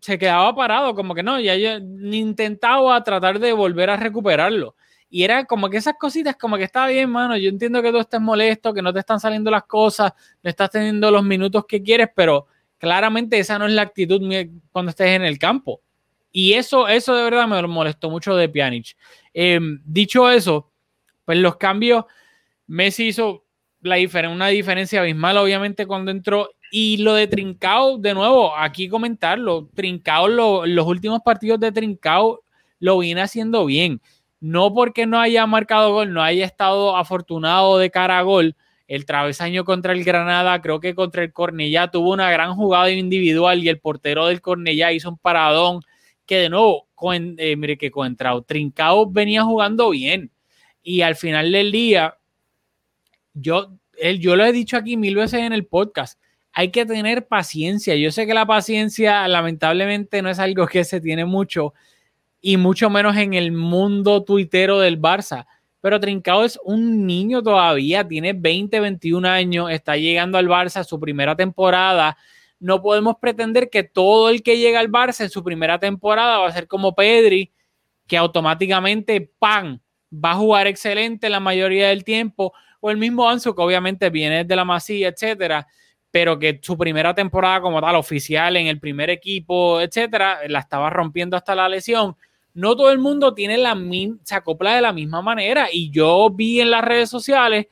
se quedaba parado, como que no, ya yo intentaba tratar de volver a recuperarlo. Y era como que esas cositas, como que está bien, mano. Yo entiendo que tú estés molesto, que no te están saliendo las cosas, no estás teniendo los minutos que quieres, pero claramente esa no es la actitud cuando estés en el campo. Y eso, eso de verdad me molestó mucho de Pjanic. Em, dicho eso, pues los cambios, Messi hizo una diferencia abismal, obviamente, cuando entró y lo de Trincao, de nuevo, aquí comentarlo, Trincao, los últimos partidos de Trincao lo viene haciendo bien. No porque no haya marcado gol, no haya estado afortunado de cara a gol. El travesaño contra el Granada, creo que contra el Cornellá tuvo una gran jugada individual y el portero del Cornellá hizo un paradón que de nuevo, eh, mire que contra Trincao venía jugando bien. Y al final del día, yo, él, yo lo he dicho aquí mil veces en el podcast, hay que tener paciencia. Yo sé que la paciencia lamentablemente no es algo que se tiene mucho y mucho menos en el mundo tuitero del Barça. Pero Trincao es un niño todavía, tiene 20, 21 años, está llegando al Barça su primera temporada. No podemos pretender que todo el que llega al Barça en su primera temporada va a ser como Pedri, que automáticamente, ¡pam!, va a jugar excelente la mayoría del tiempo. O el mismo Ansu, que obviamente viene de la Masía, etcétera pero que su primera temporada como tal, oficial en el primer equipo, etcétera, la estaba rompiendo hasta la lesión. No todo el mundo tiene la se acopla de la misma manera. Y yo vi en las redes sociales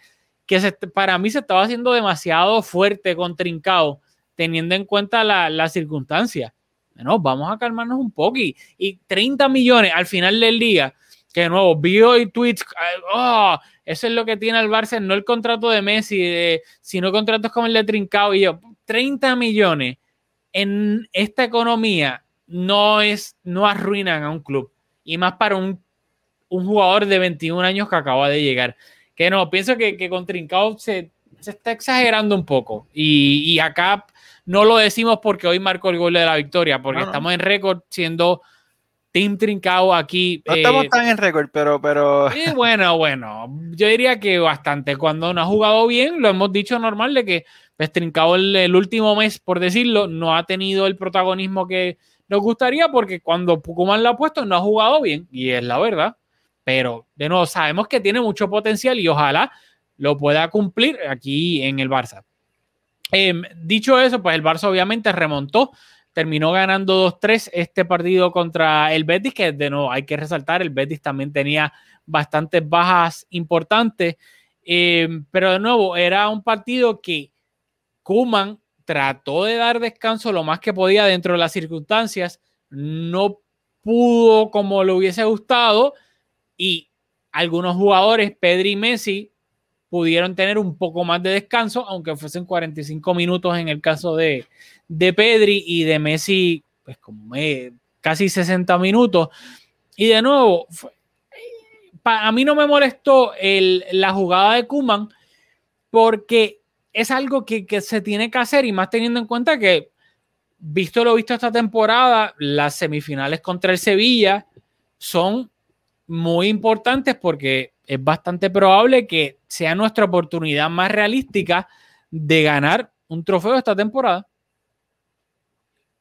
que para mí se estaba haciendo demasiado fuerte con Trincao, teniendo en cuenta la, la circunstancia. Bueno, vamos a calmarnos un poco. Y, y 30 millones al final del día, que de nuevo, vi hoy tweets, oh, eso es lo que tiene el Barça, no el contrato de Messi, sino contratos como el de Trincao y yo. 30 millones en esta economía no es, no arruinan a un club. Y más para un, jugador de 21 años que acaba de llegar. Que no, pienso que, que con Trincao se, se está exagerando un poco. Y, y acá no lo decimos porque hoy marcó el gol de la victoria, porque No, no. estamos en récord siendo Team Trincao aquí. No eh, estamos tan en récord, pero, pero bueno, bueno, yo diría que bastante. Cuando no ha jugado bien, lo hemos dicho normal de que pues, Trincao el, el último mes, por decirlo, no ha tenido el protagonismo que nos gustaría porque cuando Pucuman lo ha puesto no ha jugado bien y es la verdad. Pero de nuevo, sabemos que tiene mucho potencial y ojalá lo pueda cumplir aquí en el Barça. Em, dicho eso, pues el Barça obviamente remontó, terminó ganando 2-3 este partido contra el Betis, que de nuevo hay que resaltar, el Betis también tenía bastantes bajas importantes, Em, pero de nuevo era un partido que Kuman trató de dar descanso lo más que podía dentro de las circunstancias, no pudo como le hubiese gustado y algunos jugadores, Pedri y Messi, pudieron tener un poco más de descanso, aunque fuesen 45 minutos en el caso de, de Pedri y de Messi, pues como casi 60 minutos. Y de nuevo, fue- a mí no me molestó el- la jugada de Kuman porque es algo que, que se tiene que hacer y más teniendo en cuenta que, visto lo visto esta temporada, las semifinales contra el Sevilla son muy importantes porque es bastante probable que sea nuestra oportunidad más realística de ganar un trofeo esta temporada.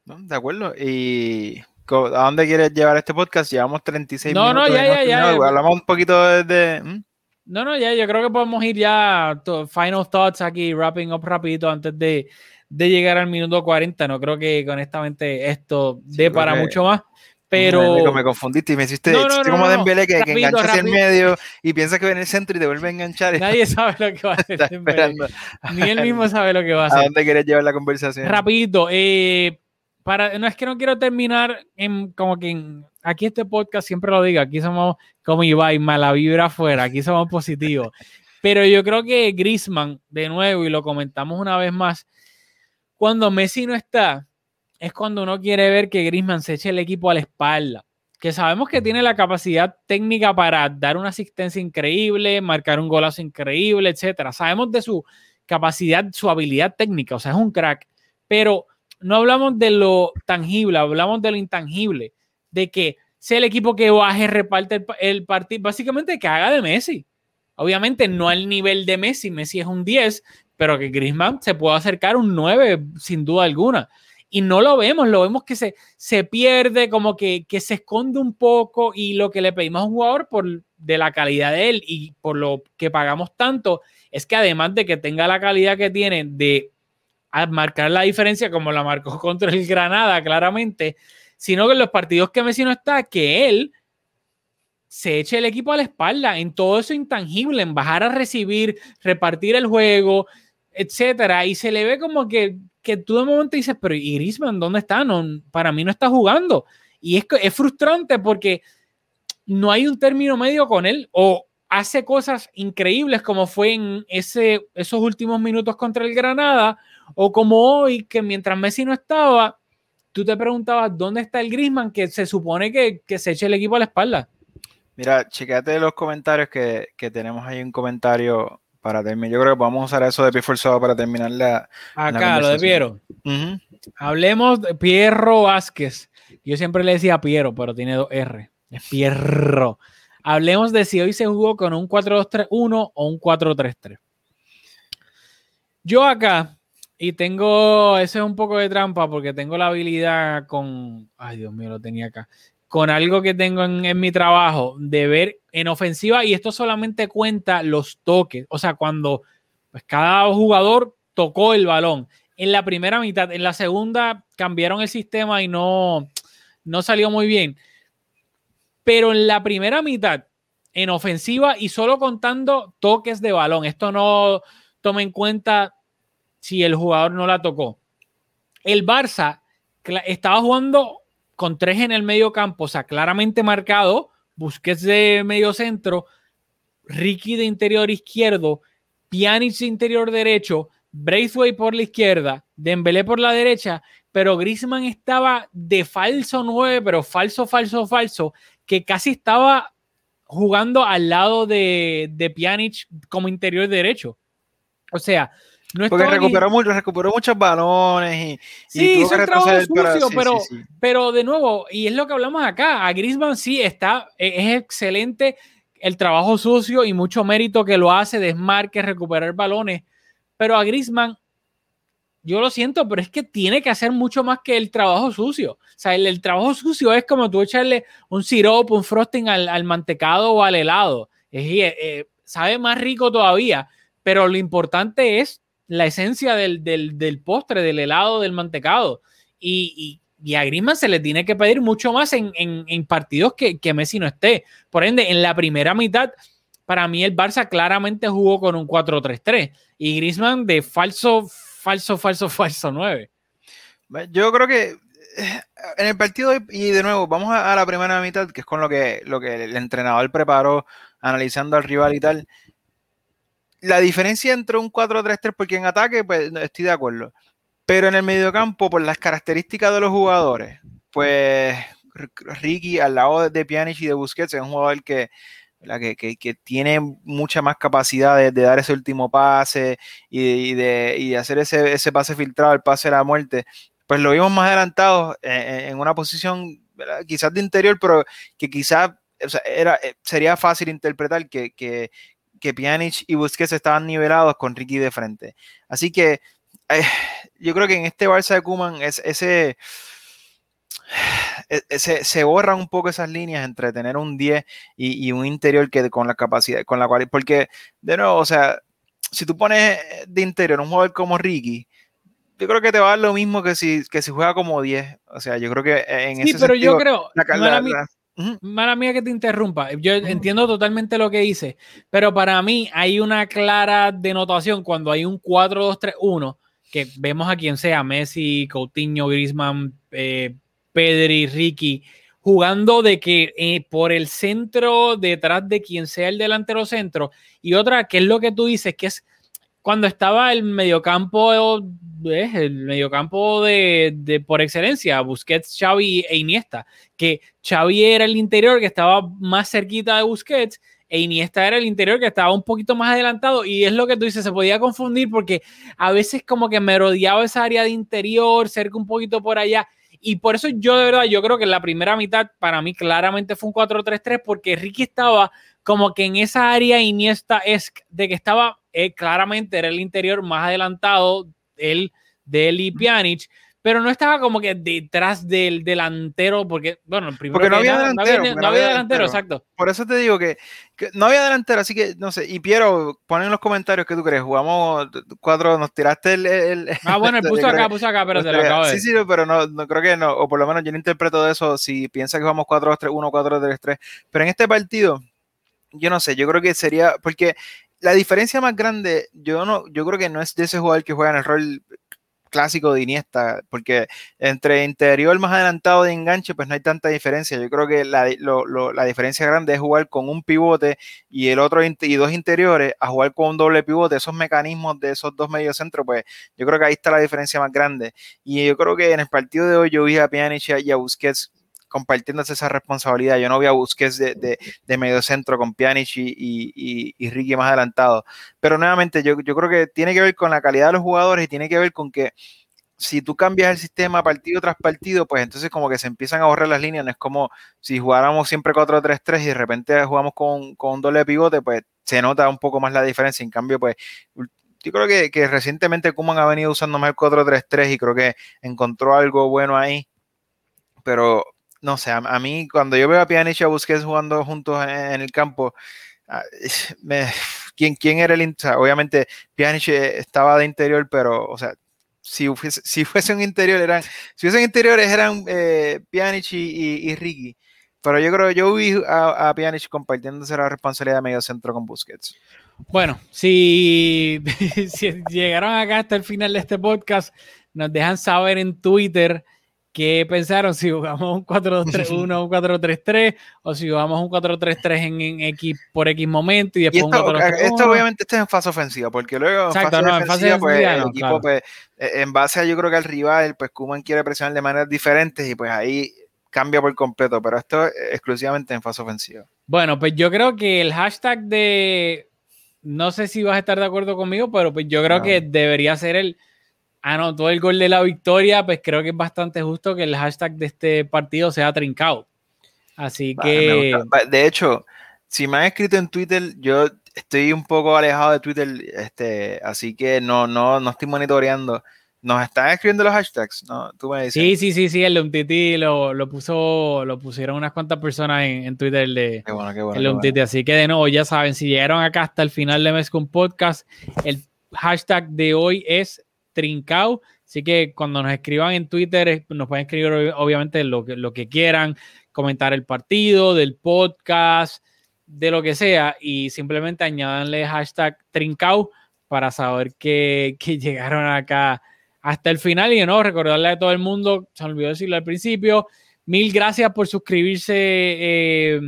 ¿No? de acuerdo. ¿Y a dónde quieres llevar este podcast? Llevamos 36 No, no, minutos. ya, y hemos ya, ya. Hablamos un poquito de... de- ¿Mm? No, no, ya, yo creo que podemos ir ya to- final thoughts aquí, wrapping up rapidito antes de, de llegar al minuto 40. No creo que honestamente esto dé para mucho más, Me, pero me confundiste y me hiciste, No, no, no, como no, no. Dembélé que, que Rapidito, engancha hacia el medio y piensa que va en el centro y te vuelve a enganchar. (laughs) nadie sabe lo que va a hacer. (laughs) Ni él mismo sabe lo que va a (laughs) ¿A hacer. dónde quieres llevar la conversación? Rapidito, eh, para, no es que no quiero terminar en como que en- aquí este podcast siempre lo digo, aquí somos como Ibai, mala vibra afuera, aquí somos positivos. (laughs) Pero yo creo que Griezmann, de nuevo, y lo comentamos una vez más, cuando Messi no está, es cuando uno quiere ver que Griezmann se eche el equipo a la espalda. Que sabemos que tiene la capacidad técnica para dar una asistencia increíble, marcar un golazo increíble, etcétera. Sabemos de su capacidad, su habilidad técnica, o sea, es un crack. Pero no hablamos de lo tangible, hablamos de lo intangible, de que sea el equipo que baje, reparte el, pa- el partido, básicamente que haga de Messi. Obviamente no al nivel de Messi, Messi es un 10, pero que Griezmann se puede acercar un 9 sin duda alguna. Y no lo vemos, lo vemos que se, se pierde, como que, que se esconde un poco y lo que le pedimos a un jugador por de la calidad de él y por lo que pagamos tanto, es que además de que tenga la calidad que tiene de a marcar la diferencia como la marcó (laughs) contra el Granada, claramente, sino que en los partidos que Messi no está, que él se eche el equipo a la espalda en todo eso intangible, en bajar a recibir, repartir el juego, etcétera, y se le ve como que, que tú de momento dices, pero ¿y Griezmann dónde está? No, para mí no está jugando. Y es, es frustrante porque no hay un término medio con él o hace cosas increíbles como fue en ese, esos últimos minutos contra el Granada o como hoy que mientras Messi no estaba, tú te preguntabas dónde está el Griezmann que se supone que, que se eche el equipo a la espalda. Mira, chequete los comentarios que, que tenemos ahí un comentario para terminar. Yo creo que podemos usar eso de pie forzado para terminar la. Acá, lo de. Piero. Hablemos de Pierro Vázquez. Yo siempre le decía Piero, pero tiene dos R. Es Pierro. Hablemos de si hoy se jugó con un 4-2-3-1 o un 4-3-3. Yo acá, y tengo, eso es un poco de trampa porque tengo la habilidad con, ay Dios mío, lo tenía acá, con algo que tengo en, en mi trabajo de ver en ofensiva y esto solamente cuenta los toques, o sea, cuando pues, cada jugador tocó el balón en la primera mitad, en la segunda cambiaron el sistema y no, no salió muy bien. Pero en la primera mitad, en ofensiva y solo contando toques de balón, esto no toma en cuenta si el jugador no la tocó. El Barça estaba jugando con tres en el medio campo, o sea, claramente marcado, Busquets de medio centro, Ricky de interior izquierdo, Pjanic de interior derecho, Braithwaite por la izquierda, Dembélé por la derecha, pero Griezmann estaba de falso 9, pero falso, falso, falso, que casi estaba jugando al lado de, de Pjanic como interior derecho. O sea, no Porque recuperó, mucho, recuperó muchos balones y, y Sí, tuvo hizo un trabajo sucio, sí, pero, sí, pero de nuevo, y es lo que hablamos acá, a Griezmann sí está, e- es excelente el trabajo sucio y mucho mérito que lo hace, desmarque, recuperar balones, pero a Griezmann, yo lo siento, pero es que tiene que hacer mucho más que el trabajo sucio. O sea, el, trabajo (laughs) sucio es como tú echarle un sirope, un frosting al, al mantecado o al helado. Eh, eh, sabe más rico todavía, pero lo importante es la esencia del, del, del postre, del helado, del mantecado. Y, y, y a Griezmann se le tiene que pedir mucho más en, en, en partidos que, que Messi no esté. Por ende, en la primera mitad, para mí el Barça claramente jugó con un 4-3-3 y Griezmann de falso, falso, falso, falso 9. Yo creo que eh, en el partido, y de nuevo, vamos a, a la primera mitad, que es con lo que, lo que el entrenador preparó, analizando al rival y tal. La diferencia entre un 4-3-3, porque en ataque, pues estoy de acuerdo. Pero en el mediocampo, por las características de los jugadores, pues Ricky al lado de, Pjanic y de Busquets es un jugador que. Que, tiene mucha más capacidad de, dar ese último pase y de, hacer ese, pase filtrado, el pase de la muerte. Pues lo vimos más adelantado eh, en una posición quizás de interior, pero que quizás era, eh, sería fácil interpretar que, que, Pjanic y Busquets estaban nivelados con Ricky de frente. Así que eh, yo creo que en este Barça de Kuman es, ese, e- ese- se borran un poco esas líneas entre tener un 10 y, y un interior que con la capacidad, con la cual, porque de nuevo, o sea, si tú pones de interior un jugador como Ricky, yo creo que te va a dar lo mismo que si, que si juega como 10. O sea, yo creo que en Sí, ese pero yo sentido, creo, la ca- mala la- mía- la- mala mía que te interrumpa, yo entiendo totalmente lo que dice, pero para mí hay una clara denotación cuando hay un 4-2-3-1, que vemos a quien sea, Messi, Coutinho, Griezmann, eh, Pedri, Ricky, jugando de que eh, por el centro, detrás de quien sea el delantero centro, y otra, que es lo que tú dices, que es cuando estaba el mediocampo, eh, el mediocampo de, de por excelencia, Busquets, Xavi e Iniesta, que Xavi era el interior que estaba más cerquita de Busquets e Iniesta era el interior que estaba un poquito más adelantado. Y es lo que tú dices, se podía confundir porque a veces como que merodeaba esa área de interior, cerca un poquito por allá y por eso yo de verdad, yo creo que la primera mitad para mí claramente fue un 4-3-3 porque Ricky estaba como que en esa área Iniesta es de que estaba eh, claramente era el interior más adelantado él, de él pero no estaba como que detrás del delantero, porque, bueno, el primero Porque no que había nada, delantero, no había, porque no había delantero, exacto. Por eso te digo que, que no había delantero, así que no sé. Y Piero, pon en los comentarios qué tú crees. Jugamos cuatro, nos tiraste el. el- Ah, bueno, (laughs) yo puso acá, que- puso acá, pero te lo acabo de Sí, sí, pero no, no creo que no, o por lo menos yo no interpreto de eso si piensa que jugamos 4-2-3-1, 4-3-3, pero en este partido, yo no sé, yo creo que sería, porque la diferencia más grande, yo no, yo creo que no es de ese jugador que juega en el rol clásico de Iniesta, porque entre interior más adelantado de enganche, pues no hay tanta diferencia. Yo creo que la, la diferencia grande es jugar con un pivote y el otro y dos interiores a jugar con un doble pivote. Esos mecanismos de esos dos mediocentros, pues yo creo que ahí está la diferencia más grande. Y yo creo que en el partido de hoy yo vi a Pjanic y a Busquets compartiéndose esa responsabilidad. Yo no vi a Busquets de, de, medio centro con Pjanic y, y, y- y Ricky más adelantado. Pero nuevamente, yo, yo creo que tiene que ver con la calidad de los jugadores y tiene que ver con que si tú cambias el sistema partido tras partido, pues entonces como que se empiezan a borrar las líneas. No es como si jugáramos siempre 4-3-3 y de repente jugamos con, con un doble pivote, pues se nota un poco más la diferencia. En cambio, pues yo creo que, que recientemente Kuman ha venido usando más el 4-3-3 y creo que encontró algo bueno ahí. Pero no sé, a, mí cuando yo veo a Pjanic y a Busquets jugando juntos en, el campo, ah, (sighs) me- ¿quién, ¿quién era el... o obviamente Pjanic eh, estaba de interior, pero, o sea, si fuese, si fuese un interior, eran, si fuesen interiores eran eh, Pjanic y, y- y Ricky. Pero yo creo, yo vi a, a Pjanic compartiéndose la responsabilidad de medio centro con Busquets. Bueno, si, (laughs) si llegaron acá hasta el final de este podcast, nos dejan saber en Twitter qué pensaron, si jugamos un 4-2-3-1 o (laughs) un 4-3-3, o si jugamos un 4-3-3 en, en X por X momento y Y después esto, un 4-3-1. esto obviamente esto es en fase ofensiva, porque luego Exacto, en fase no, en fase pues, el no, equipo, claro. pues, en base a yo creo que al rival, pues Kuman quiere presionar de maneras diferentes y pues ahí cambia por completo, pero esto es exclusivamente en fase ofensiva. Bueno, pues yo creo que el hashtag de, no sé si vas a estar de acuerdo conmigo, pero pues yo creo No. que debería ser el anotó el gol de la victoria, pues creo que es bastante justo que el hashtag de este partido sea trincado. Así que De hecho, si me han escrito en Twitter, yo estoy un poco alejado de Twitter, este, así que no, no, no estoy monitoreando. ¿Nos están escribiendo los hashtags? No, tú me dices. sí, sí, sí, sí, el de un titi lo, lo puso, lo pusieron unas cuantas personas en, en Twitter de, Qué bueno, qué bueno. el. Así que de nuevo, ya saben, si llegaron acá hasta el final de Mes con Podcast, el hashtag de hoy es trincao. Así que cuando nos escriban en Twitter, nos pueden escribir ob- obviamente lo que, lo que quieran, comentar el partido, del podcast, de lo que sea, y simplemente añadanle hashtag trincao para saber que, que (laughs) llegaron acá hasta el final. Y nuevo, recordarle a todo el mundo, se me olvidó decirlo al principio, mil gracias por suscribirse eh,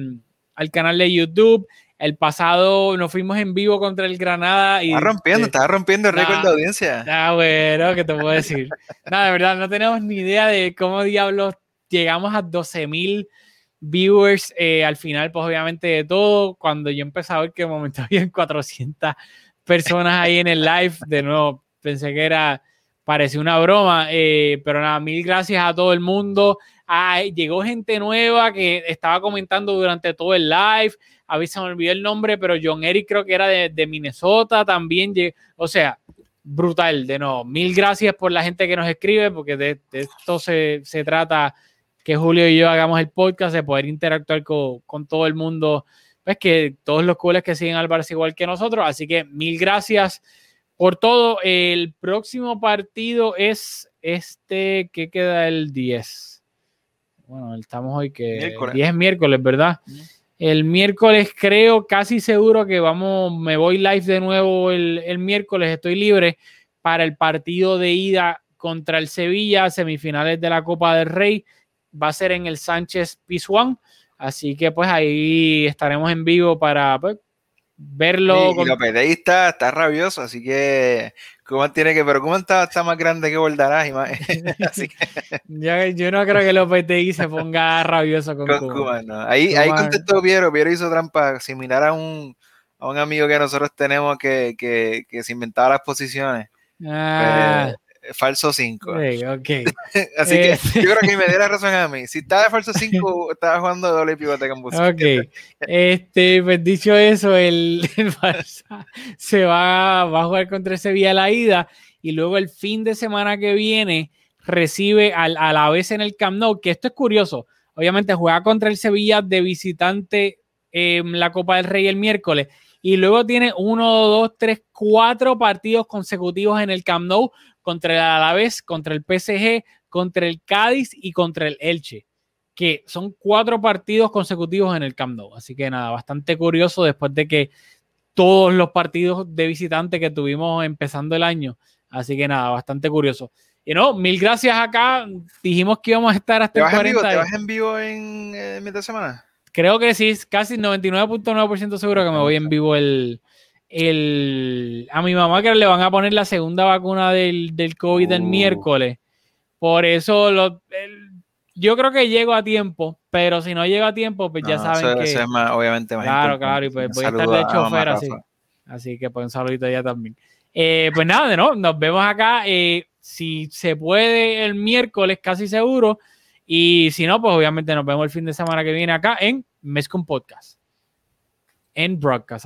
al canal de YouTube. El pasado nos fuimos en vivo contra el Granada y Está rompiendo, eh, está rompiendo el récord Nah. de audiencia. Ah, bueno, ¿qué te puedo decir? (laughs) No, de verdad, no tenemos ni idea de cómo diablos llegamos a 12 mil viewers eh, al final, pues obviamente de todo. Cuando yo empecé a ver que de momento (laughs) habían 400 personas ahí en el live, de nuevo pensé que era, parecía una broma, eh, pero nada, mil gracias a todo el mundo. Ah, llegó gente nueva que estaba comentando durante todo el live. A se me olvidó el nombre, pero John Eric creo que era de, Minnesota también. O sea, brutal, de nuevo. Mil gracias por la gente que nos escribe, porque de, esto se, se trata que Julio y yo hagamos el podcast, de poder interactuar con, todo el mundo, pues que todos los cuales que siguen al Barça igual que nosotros. Así que mil gracias por todo. El próximo partido es este que queda el 10. Bueno, estamos hoy que Miércoles. 10 es miércoles, ¿verdad? El miércoles creo casi seguro que vamos, me voy live de nuevo el, el miércoles, estoy libre para el partido de ida contra el Sevilla, semifinales de la Copa del Rey. Va a ser en el Sánchez Pizjuán. Así que pues ahí estaremos en vivo para pues, verlo. Y, y con- está rabioso, así que Kuman tiene que, pero Kuman está, está más grande que Bordarás y más, así que yo, yo no creo que Lopetegui se ponga rabioso con, con. Kuman, ¿no? Ahí, ahí contestó Piero, Piero hizo trampa similar a un, a un amigo que nosotros tenemos que, que, que se inventaba las posiciones, Ah, eh, falso 5. sí, ok. (laughs) Así Eh. que yo creo que (laughs) me dio la razón a mí. Si estaba de falso 5, (laughs) estaba jugando doble pivote con Busquets. Ok, este, pues dicho eso, el, el Barça se va, va a jugar contra el Sevilla a la ida y luego el fin de semana que viene recibe al, a la vez en el Camp Nou, que esto es curioso. Obviamente juega contra el Sevilla de visitante en la Copa del Rey el miércoles y luego tiene uno, dos, tres, cuatro partidos consecutivos en el Camp Nou contra el Alavés, contra el PSG, contra el Cádiz y contra el Elche que son cuatro partidos consecutivos en el Camp Nou. Así que nada, bastante curioso después de que todos los partidos de visitante que tuvimos empezando el año. Así que nada, bastante curioso. Y no, mil gracias acá. Dijimos que íbamos a estar hasta ¿Te el vas en vivo, 40. ¿Te vas en vivo en eh, mitad de semana? Creo que sí, casi 99.9% seguro que me voy en vivo el, el... A mi mamá que le van a poner la segunda vacuna del, del COVID el Uh. miércoles. Por eso lo, el- yo creo que llego a tiempo, pero si no llego a tiempo, pues ya saben eso- que... eso es más, obviamente más Claro, importante. claro, y pues voy a estar de chofer así. Así que pues un saludito ya también. Eh, pues nada, de no, nos vemos acá. eh, si se puede el miércoles, casi seguro. Y si no, pues obviamente nos vemos el fin de semana que viene acá en Mescom Podcast. En Broadcast.